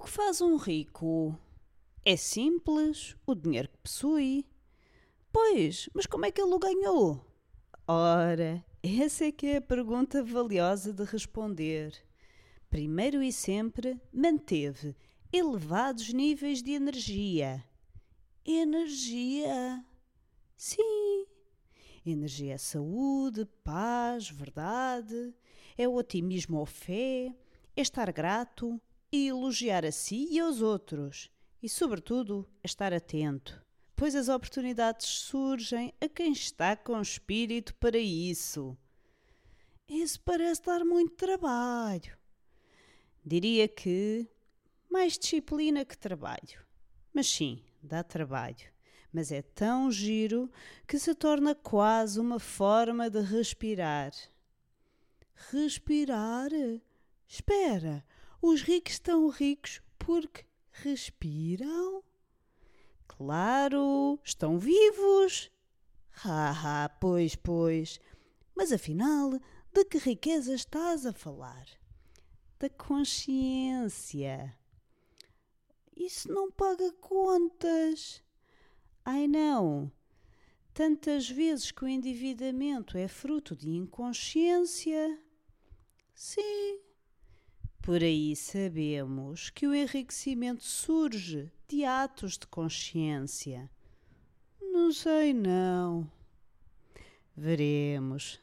O que faz um rico? É simples, o dinheiro que possui. Pois, mas como é que ele o ganhou? Ora, essa é que é a pergunta valiosa de responder. Primeiro e sempre, manteve elevados níveis de energia. Energia? Sim. Energia é saúde, paz, verdade, é otimismo ou fé, é estar grato e elogiar a si e aos outros. E, sobretudo, estar atento, pois as oportunidades surgem a quem está com espírito para isso. Isso parece dar muito trabalho. Diria que mais disciplina que trabalho. Mas sim, dá trabalho. Mas é tão giro que se torna quase uma forma de respirar. Respirar? Espera, os ricos estão ricos porque respiram? Claro, estão vivos. Ah, ah, pois, pois. Mas afinal, de que riqueza estás a falar? Da consciência. Isso não paga contas. Ai não! Tantas vezes que o endividamento é fruto de inconsciência. Sim. Por aí sabemos que o enriquecimento surge de atos de consciência. Não sei, não. Veremos.